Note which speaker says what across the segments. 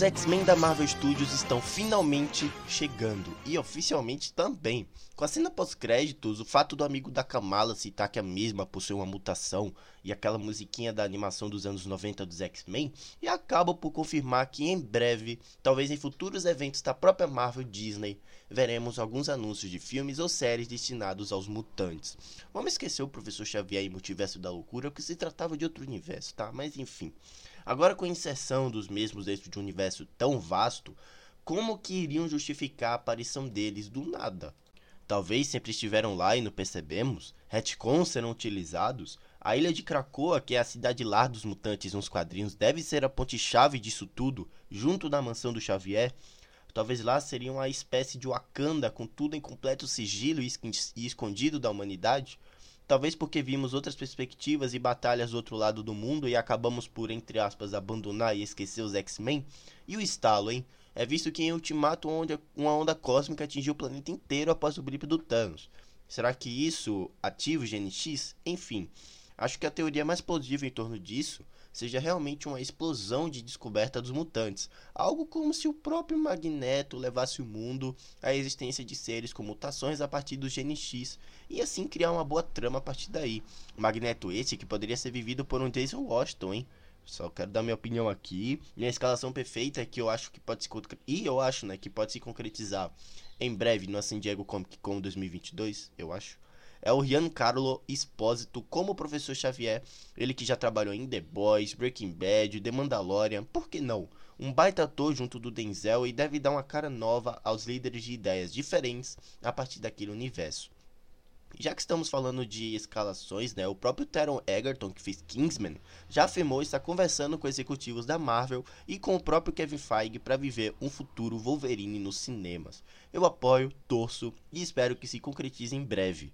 Speaker 1: Os X-Men da Marvel Studios estão finalmente chegando, e oficialmente também. Com a cena pós-créditos, o fato do amigo da Kamala citar que a mesma possui uma mutação e aquela musiquinha da animação dos anos 90 dos X-Men, e acaba por confirmar que em breve, talvez em futuros eventos da própria Marvel Disney, veremos alguns anúncios de filmes ou séries destinados aos mutantes. Vamos esquecer o Professor Xavier e Multiverso da Loucura, que se tratava de outro universo, tá? Mas enfim. Agora, com a inserção dos mesmos dentro de um universo tão vasto, como que iriam justificar a aparição deles do nada? Talvez sempre estiveram lá e não percebemos? Retcons serão utilizados? A ilha de Krakoa, que é a cidade lar dos mutantes nos quadrinhos, deve ser a ponte-chave disso tudo, junto da mansão do Xavier? Talvez lá seria uma espécie de Wakanda com tudo em completo sigilo e escondido da humanidade? Talvez porque vimos outras perspectivas e batalhas do outro lado do mundo e acabamos por, entre aspas, abandonar e esquecer os X-Men? E o estalo, hein? É visto que em Ultimato uma onda cósmica atingiu o planeta inteiro após o blip do Thanos. Será que isso ativa o GNX? Enfim, acho que a teoria mais plausível em torno disso seja realmente uma explosão de descoberta dos mutantes, algo como se o próprio Magneto levasse o mundo à existência de seres com mutações a partir do GNX e assim criar uma boa trama a partir daí. Magneto esse que poderia ser vivido por um Jason Washington, hein? Só quero dar minha opinião aqui. Minha escalação perfeita que eu acho que pode se e eu acho, né, que pode se concretizar em breve no San Diego Comic Con 2022, eu acho é o Giancarlo Espósito como professor Xavier, ele que já trabalhou em The Boys, Breaking Bad, The Mandalorian, por que não? Um baita ator junto do Denzel e deve dar uma cara nova aos líderes de ideias diferentes a partir daquele universo. Já que estamos falando de escalações, né, o próprio Taron Egerton, que fez Kingsman, já afirmou estar conversando com executivos da Marvel e com o próprio Kevin Feige para viver um futuro Wolverine nos cinemas. Eu apoio, torço e espero que se concretize em breve.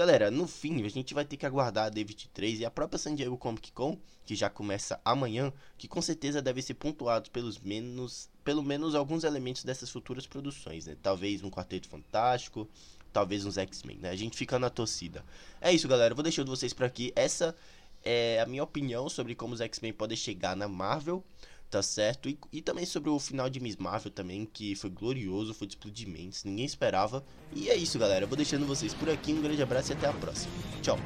Speaker 1: Galera, no fim, a gente vai ter que aguardar a David 3 e a própria San Diego Comic Con, que já começa amanhã, que com certeza deve ser pontuado pelos menos, pelo menos alguns elementos dessas futuras produções, né? Talvez um Quarteto Fantástico, talvez uns X-Men, né? A gente fica na torcida. É isso, galera. Vou deixando vocês por aqui. Essa é a minha opinião sobre como os X-Men podem chegar na Marvel tá certo? E, e também sobre o final de Miss Marvel também, que foi glorioso, foi de explodir mentes, ninguém esperava. E é isso, galera. Eu vou deixando vocês por aqui. Um grande abraço e até a próxima. Tchau.